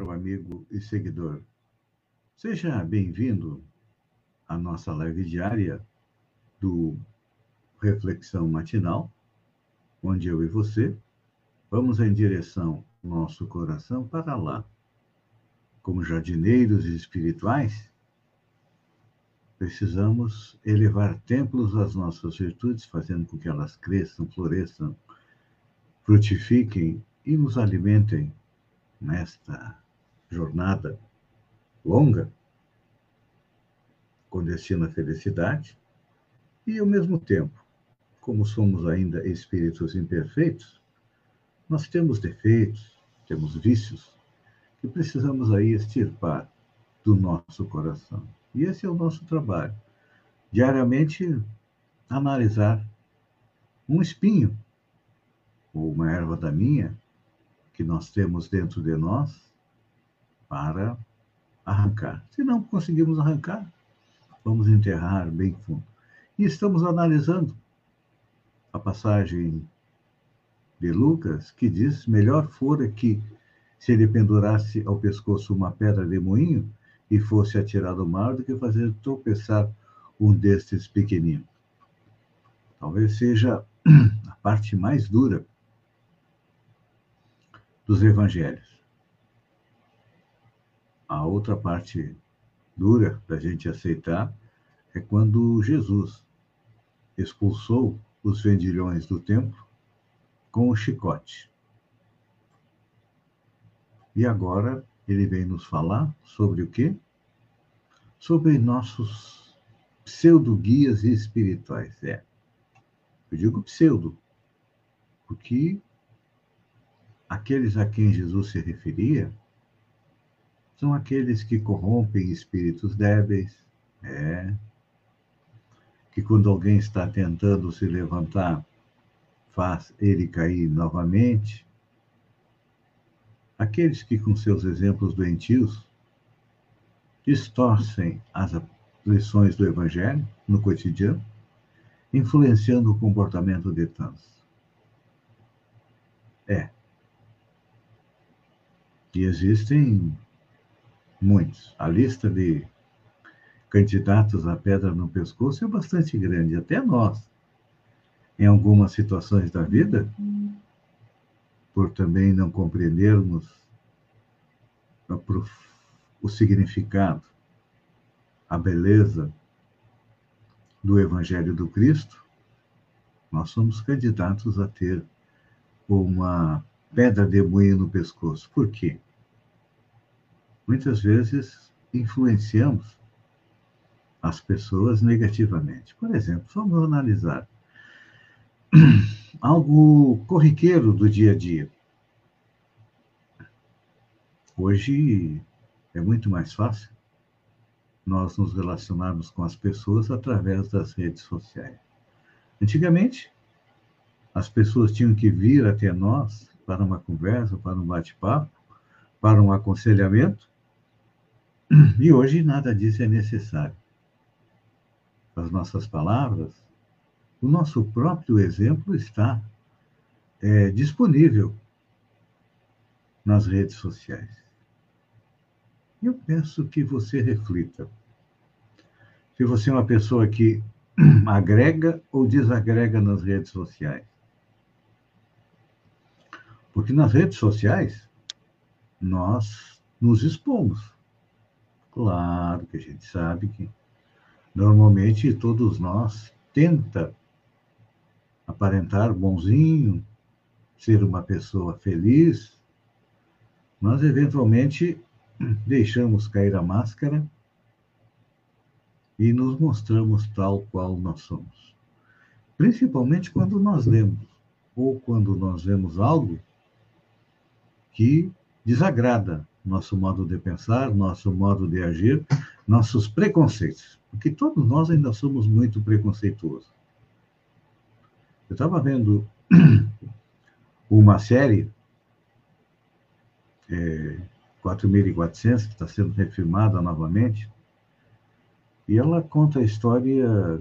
caro amigo e seguidor. Seja bem-vindo à nossa live diária do Reflexão Matinal, onde eu e você vamos em direção nosso coração para lá. Como jardineiros espirituais, precisamos elevar templos às nossas virtudes, fazendo com que elas cresçam, floresçam, frutifiquem e nos alimentem nesta jornada longa, com destino à felicidade, e ao mesmo tempo, como somos ainda espíritos imperfeitos, nós temos defeitos, temos vícios que precisamos aí extirpar do nosso coração. E esse é o nosso trabalho. Diariamente analisar um espinho ou uma erva daninha que nós temos dentro de nós para arrancar. Se não conseguimos arrancar, vamos enterrar bem fundo. E estamos analisando a passagem de Lucas que diz: melhor fora que se ele pendurasse ao pescoço uma pedra de moinho e fosse atirado ao mar do que fazer tropeçar um destes pequeninos. Talvez seja a parte mais dura dos evangelhos. A outra parte dura da gente aceitar é quando Jesus expulsou os vendilhões do templo com o chicote. E agora ele vem nos falar sobre o quê? Sobre nossos pseudo-guias espirituais. É. Eu digo pseudo, porque aqueles a quem Jesus se referia são aqueles que corrompem espíritos débeis, é, que quando alguém está tentando se levantar, faz ele cair novamente. Aqueles que, com seus exemplos doentios, distorcem as lições do Evangelho no cotidiano, influenciando o comportamento de tantos. É, e existem muitos. A lista de candidatos à pedra no pescoço é bastante grande, até nós. Em algumas situações da vida, por também não compreendermos o significado, a beleza do Evangelho do Cristo, nós somos candidatos a ter uma pedra de moinho no pescoço. Por quê? Muitas vezes influenciamos as pessoas negativamente. Por exemplo, vamos analisar algo corriqueiro do dia a dia. Hoje é muito mais fácil nós nos relacionarmos com as pessoas através das redes sociais. Antigamente, as pessoas tinham que vir até nós para uma conversa, para um bate-papo, para um aconselhamento. E hoje nada disso é necessário. As nossas palavras, o nosso próprio exemplo está é, disponível nas redes sociais. Eu peço que você reflita. Se você é uma pessoa que agrega ou desagrega nas redes sociais. Porque nas redes sociais, nós nos expomos. Claro que a gente sabe que normalmente todos nós tenta aparentar bonzinho, ser uma pessoa feliz, mas eventualmente deixamos cair a máscara e nos mostramos tal qual nós somos. Principalmente quando nós lemos, ou quando nós vemos algo que desagrada nosso modo de pensar, nosso modo de agir, nossos preconceitos. Porque todos nós ainda somos muito preconceituosos. Eu estava vendo uma série, é, 4.400, que está sendo refilmada novamente, e ela conta a história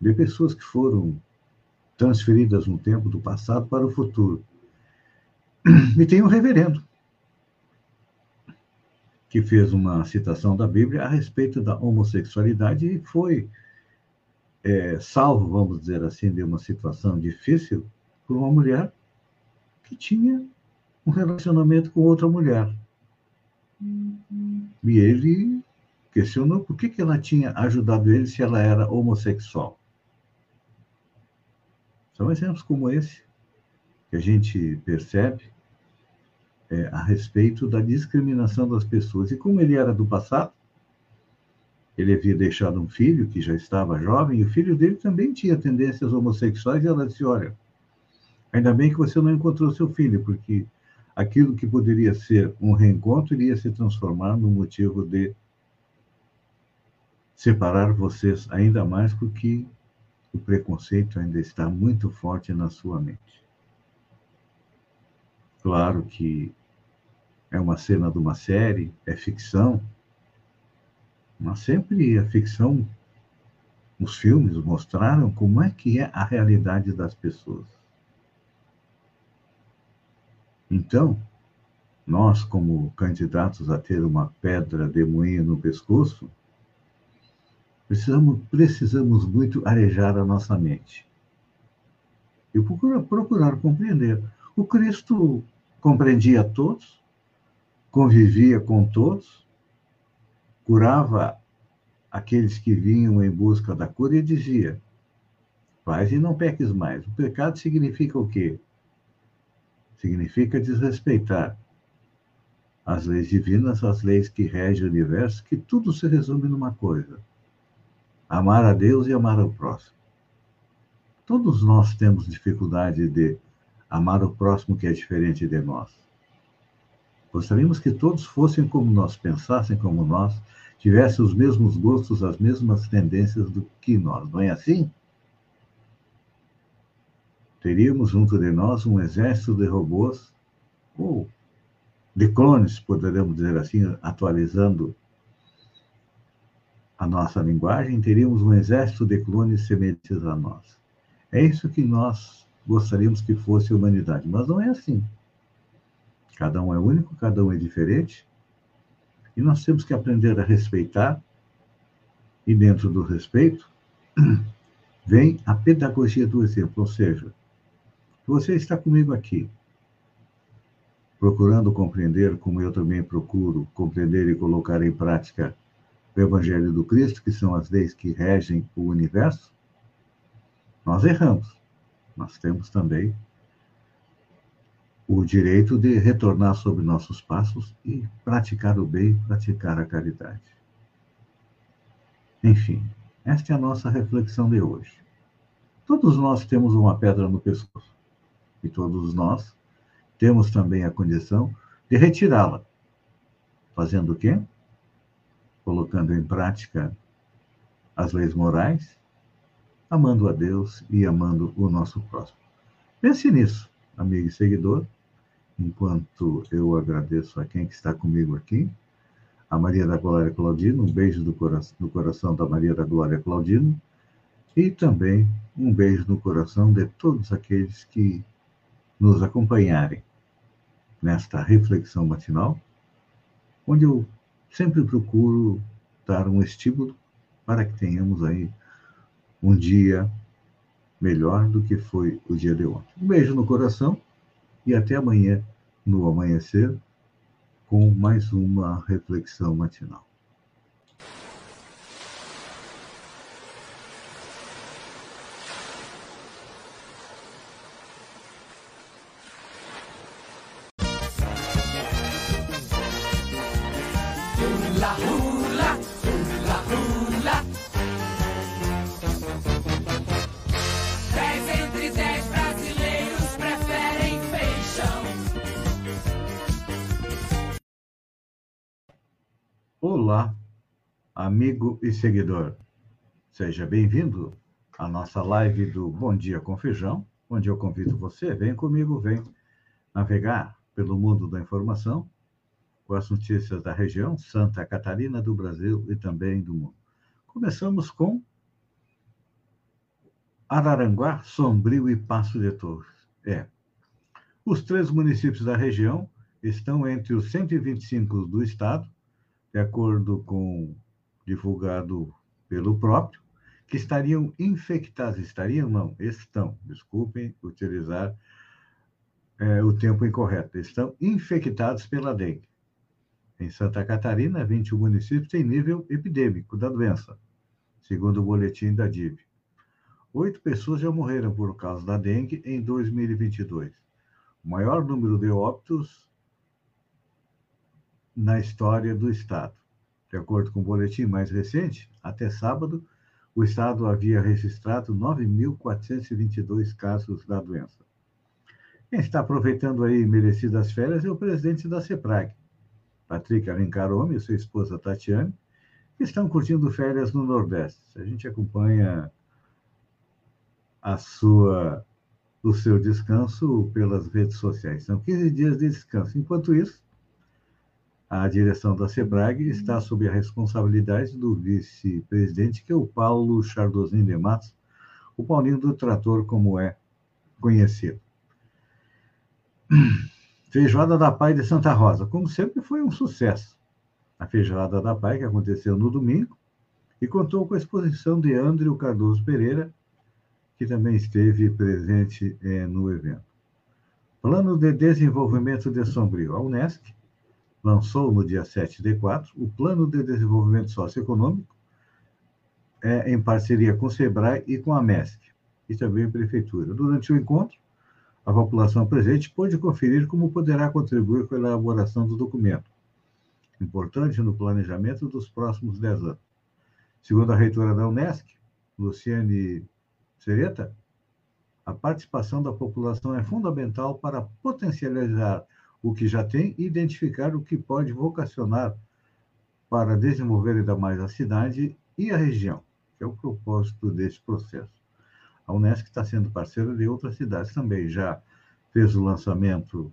de pessoas que foram transferidas no tempo do passado para o futuro. E tem um reverendo que fez uma citação da Bíblia a respeito da homossexualidade e foi é, salvo, vamos dizer assim, de uma situação difícil por uma mulher que tinha um relacionamento com outra mulher. E ele questionou por que, que ela tinha ajudado ele se ela era homossexual. São exemplos como esse que a gente percebe é, a respeito da discriminação das pessoas. E como ele era do passado, ele havia deixado um filho que já estava jovem, e o filho dele também tinha tendências homossexuais, e ela disse: Olha, ainda bem que você não encontrou seu filho, porque aquilo que poderia ser um reencontro iria se transformar num motivo de separar vocês ainda mais, porque o preconceito ainda está muito forte na sua mente. Claro que é uma cena de uma série, é ficção, mas sempre a ficção, os filmes mostraram como é que é a realidade das pessoas. Então, nós, como candidatos a ter uma pedra de moinho no pescoço, precisamos, precisamos muito arejar a nossa mente e procurar, procurar compreender. O Cristo compreendia todos, convivia com todos, curava aqueles que vinham em busca da cura e dizia: Faz e não peques mais. O pecado significa o quê? Significa desrespeitar as leis divinas, as leis que regem o universo, que tudo se resume numa coisa: amar a Deus e amar ao próximo. Todos nós temos dificuldade de amar o próximo que é diferente de nós. Gostaríamos que todos fossem como nós, pensassem como nós, tivessem os mesmos gostos, as mesmas tendências do que nós. Não é assim? Teríamos junto de nós um exército de robôs, ou de clones, poderíamos dizer assim, atualizando a nossa linguagem, teríamos um exército de clones semelhantes a nós. É isso que nós gostaríamos que fosse a humanidade, mas não é assim. Cada um é único, cada um é diferente. E nós temos que aprender a respeitar. E dentro do respeito, vem a pedagogia do exemplo. Ou seja, você está comigo aqui, procurando compreender, como eu também procuro compreender e colocar em prática o Evangelho do Cristo, que são as leis que regem o universo, nós erramos. Nós temos também o direito de retornar sobre nossos passos e praticar o bem, praticar a caridade. Enfim, esta é a nossa reflexão de hoje. Todos nós temos uma pedra no pescoço e todos nós temos também a condição de retirá-la. Fazendo o quê? Colocando em prática as leis morais, amando a Deus e amando o nosso próximo. Pense nisso, amigo e seguidor enquanto eu agradeço a quem está comigo aqui, a Maria da Glória Claudino, um beijo do no coração da Maria da Glória Claudino, e também um beijo no coração de todos aqueles que nos acompanharem nesta reflexão matinal, onde eu sempre procuro dar um estímulo para que tenhamos aí um dia melhor do que foi o dia de ontem. Um beijo no coração e até amanhã, no amanhecer, com mais uma reflexão matinal. Amigo e seguidor. Seja bem-vindo à nossa live do Bom Dia com Feijão, onde eu convido você, vem comigo, vem navegar pelo mundo da informação com as notícias da região, Santa Catarina, do Brasil e também do mundo. Começamos com Araranguá, Sombrio e Passo de Torres. É. Os três municípios da região estão entre os 125 do estado, de acordo com divulgado pelo próprio, que estariam infectados. Estariam, não, estão, desculpem utilizar é, o tempo incorreto. Estão infectados pela dengue. Em Santa Catarina, 21 municípios têm nível epidêmico da doença, segundo o boletim da DIV. Oito pessoas já morreram por causa da dengue em 2022. O maior número de óbitos na história do Estado. De acordo com o boletim mais recente, até sábado, o Estado havia registrado 9.422 casos da doença. Quem está aproveitando aí merecidas férias é o presidente da CEPRAG, Patrick Alencarome e sua esposa Tatiane, que estão curtindo férias no Nordeste. A gente acompanha a sua, o seu descanso pelas redes sociais. São 15 dias de descanso. Enquanto isso, a direção da SEBRAG está sob a responsabilidade do vice-presidente, que é o Paulo Chardozin de Matos, o Paulinho do Trator, como é conhecido. Feijoada da Pai de Santa Rosa, como sempre, foi um sucesso. A Feijoada da Pai, que aconteceu no domingo, e contou com a exposição de André Cardoso Pereira, que também esteve presente é, no evento. Plano de Desenvolvimento de Sombrio, a Unesc, lançou no dia 7 de 4 o Plano de Desenvolvimento Socioeconômico, é, em parceria com o SEBRAE e com a MESC, e também a Prefeitura. Durante o encontro, a população presente pôde conferir como poderá contribuir com a elaboração do documento, importante no planejamento dos próximos 10 anos. Segundo a reitora da Unesc, Luciane Sereta, a participação da população é fundamental para potencializar o que já tem e identificar o que pode vocacionar para desenvolver ainda mais a cidade e a região, que é o propósito deste processo. A Unesco está sendo parceira de outras cidades também. Já fez o lançamento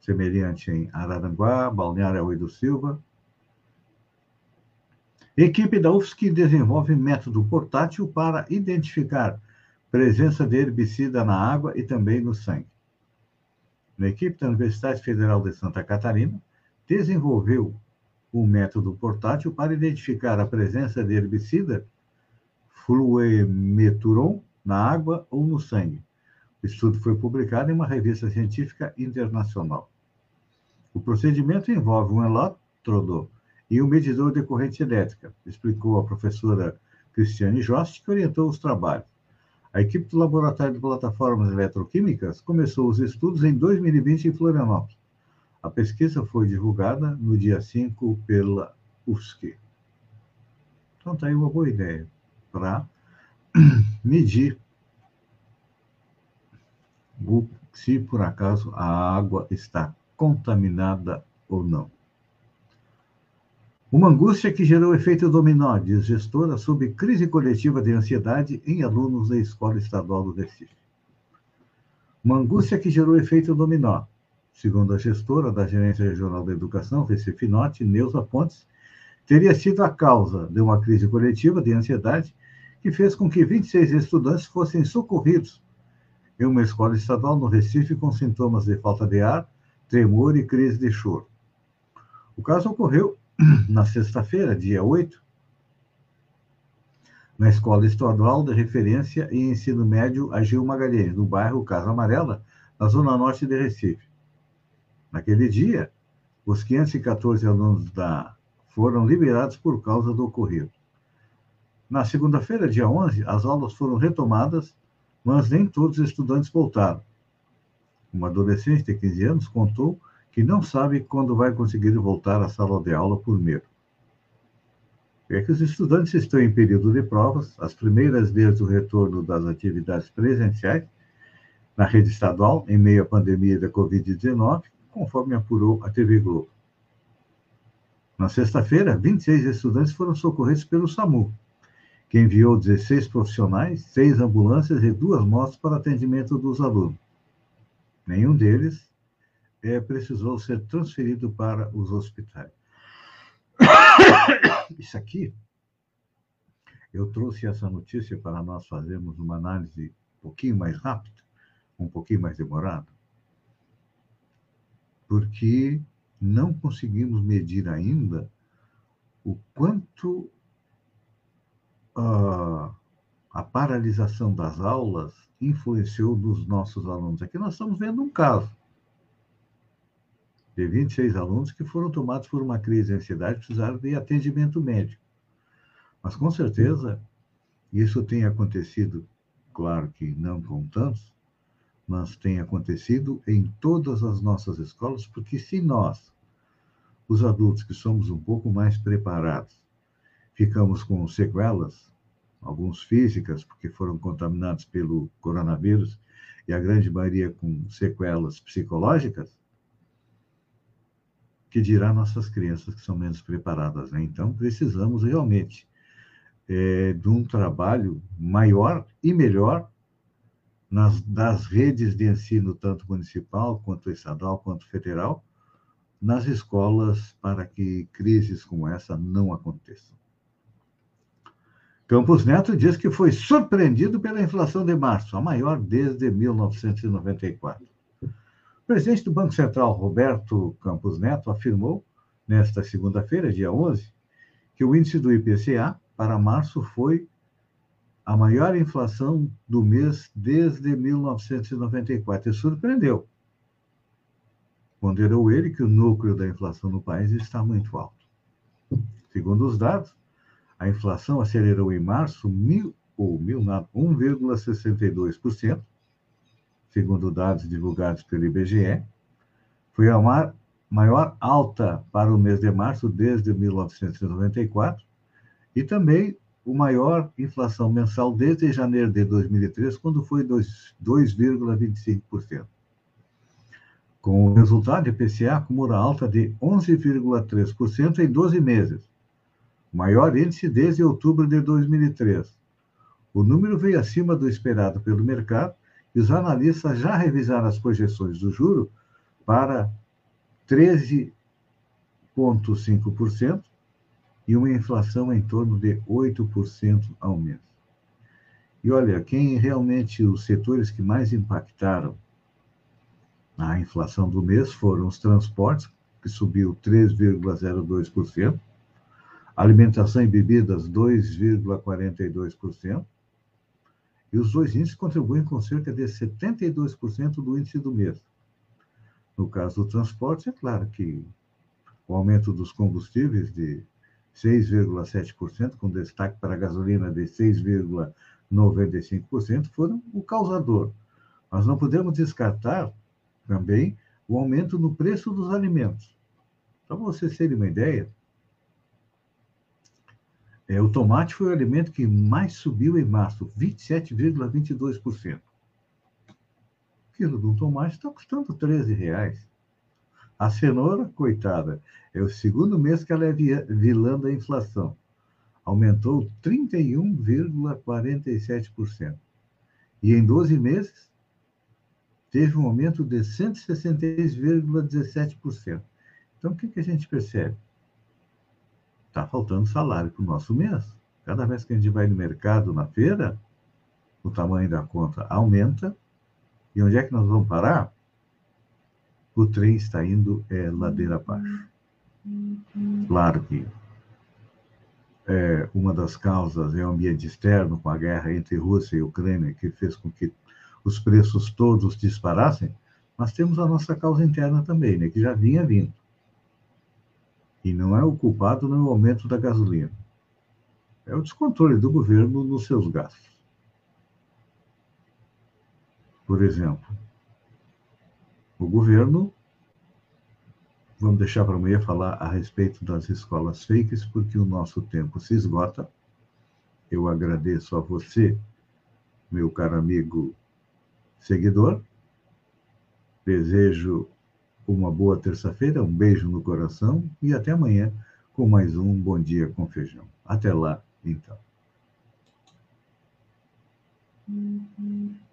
semelhante em Araranguá, Balneário do Silva. Equipe da UFSC desenvolve método portátil para identificar presença de herbicida na água e também no sangue. A equipe da Universidade Federal de Santa Catarina desenvolveu um método portátil para identificar a presença de herbicida fluemeturon na água ou no sangue. O estudo foi publicado em uma revista científica internacional. O procedimento envolve um elétrodo e um medidor de corrente elétrica, explicou a professora Cristiane Jost, que orientou os trabalhos. A equipe do Laboratório de Plataformas Eletroquímicas começou os estudos em 2020 em Florianópolis. A pesquisa foi divulgada no dia 5 pela UFSC. Então, está aí uma boa ideia para medir se por acaso a água está contaminada ou não. Uma angústia que gerou efeito dominó, diz gestora, sobre crise coletiva de ansiedade em alunos da Escola Estadual do Recife. Uma angústia que gerou efeito dominó, segundo a gestora da Gerência Regional da Educação, Recife Norte, Neuza Pontes, teria sido a causa de uma crise coletiva de ansiedade que fez com que 26 estudantes fossem socorridos em uma escola estadual no Recife com sintomas de falta de ar, tremor e crise de choro. O caso ocorreu na sexta-feira, dia 8, na Escola Estadual de Referência e Ensino Médio Agil Magalhães, no bairro Casa Amarela, na zona norte de Recife. Naquele dia, os 514 alunos da foram liberados por causa do ocorrido. Na segunda-feira, dia 11, as aulas foram retomadas, mas nem todos os estudantes voltaram. Uma adolescente de 15 anos contou que não sabe quando vai conseguir voltar à sala de aula por medo. É que os estudantes estão em período de provas, as primeiras desde o retorno das atividades presenciais na rede estadual, em meio à pandemia da Covid-19, conforme apurou a TV Globo. Na sexta-feira, 26 estudantes foram socorridos pelo SAMU, que enviou 16 profissionais, seis ambulâncias e duas motos para atendimento dos alunos. Nenhum deles é, precisou ser transferido para os hospitais. Isso aqui, eu trouxe essa notícia para nós fazermos uma análise um pouquinho mais rápida, um pouquinho mais demorada, porque não conseguimos medir ainda o quanto a, a paralisação das aulas influenciou nos nossos alunos. Aqui nós estamos vendo um caso de 26 alunos que foram tomados por uma crise de ansiedade e precisaram de atendimento médico. Mas, com certeza, isso tem acontecido, claro que não com tantos, mas tem acontecido em todas as nossas escolas, porque se nós, os adultos que somos um pouco mais preparados, ficamos com sequelas, alguns físicas, porque foram contaminados pelo coronavírus, e a grande maioria com sequelas psicológicas, que dirá nossas crianças que são menos preparadas. Né? Então, precisamos realmente é, de um trabalho maior e melhor nas, das redes de ensino, tanto municipal, quanto estadual, quanto federal, nas escolas, para que crises como essa não aconteçam. Campos Neto diz que foi surpreendido pela inflação de março, a maior desde 1994. O presidente do Banco Central, Roberto Campos Neto, afirmou, nesta segunda-feira, dia 11, que o índice do IPCA para março foi a maior inflação do mês desde 1994 e surpreendeu. Ponderou ele que o núcleo da inflação no país está muito alto. Segundo os dados, a inflação acelerou em março mil, ou 1,62%, segundo dados divulgados pelo IBGE. Foi a maior alta para o mês de março desde 1994 e também o maior inflação mensal desde janeiro de 2003, quando foi 2,25%. Com o resultado, o IPCA acumula alta de 11,3% em 12 meses, maior índice desde outubro de 2003. O número veio acima do esperado pelo mercado e os analistas já revisaram as projeções do juro para 13,5% e uma inflação em torno de 8% ao mês. E olha, quem realmente os setores que mais impactaram a inflação do mês foram os transportes, que subiu 3,02%, alimentação e bebidas 2,42%, e os dois índices contribuem com cerca de 72% do índice do mês. No caso do transporte, é claro que o aumento dos combustíveis de 6,7%, com destaque para a gasolina de 6,95%, foram o causador. Mas não podemos descartar também o aumento no preço dos alimentos. Para vocês terem uma ideia, é, o tomate foi o alimento que mais subiu em março, 27,22%. O quilo de um tomate está custando 13 reais. A cenoura, coitada, é o segundo mês que ela é vilã da inflação. Aumentou 31,47%. E em 12 meses, teve um aumento de 166,17%. Então, o que, que a gente percebe? Está faltando salário para o nosso mês. Cada vez que a gente vai no mercado, na feira, o tamanho da conta aumenta. E onde é que nós vamos parar? o trem está indo é, ladeira abaixo. Claro que é, uma das causas é o ambiente externo, com a guerra entre Rússia e Ucrânia, que fez com que os preços todos disparassem, mas temos a nossa causa interna também, né, que já vinha vindo. E não é o culpado no aumento da gasolina. É o descontrole do governo nos seus gastos. Por exemplo, o governo. Vamos deixar para amanhã falar a respeito das escolas fakes, porque o nosso tempo se esgota. Eu agradeço a você, meu caro amigo seguidor. Desejo uma boa terça-feira, um beijo no coração e até amanhã com mais um Bom Dia com Feijão. Até lá, então. La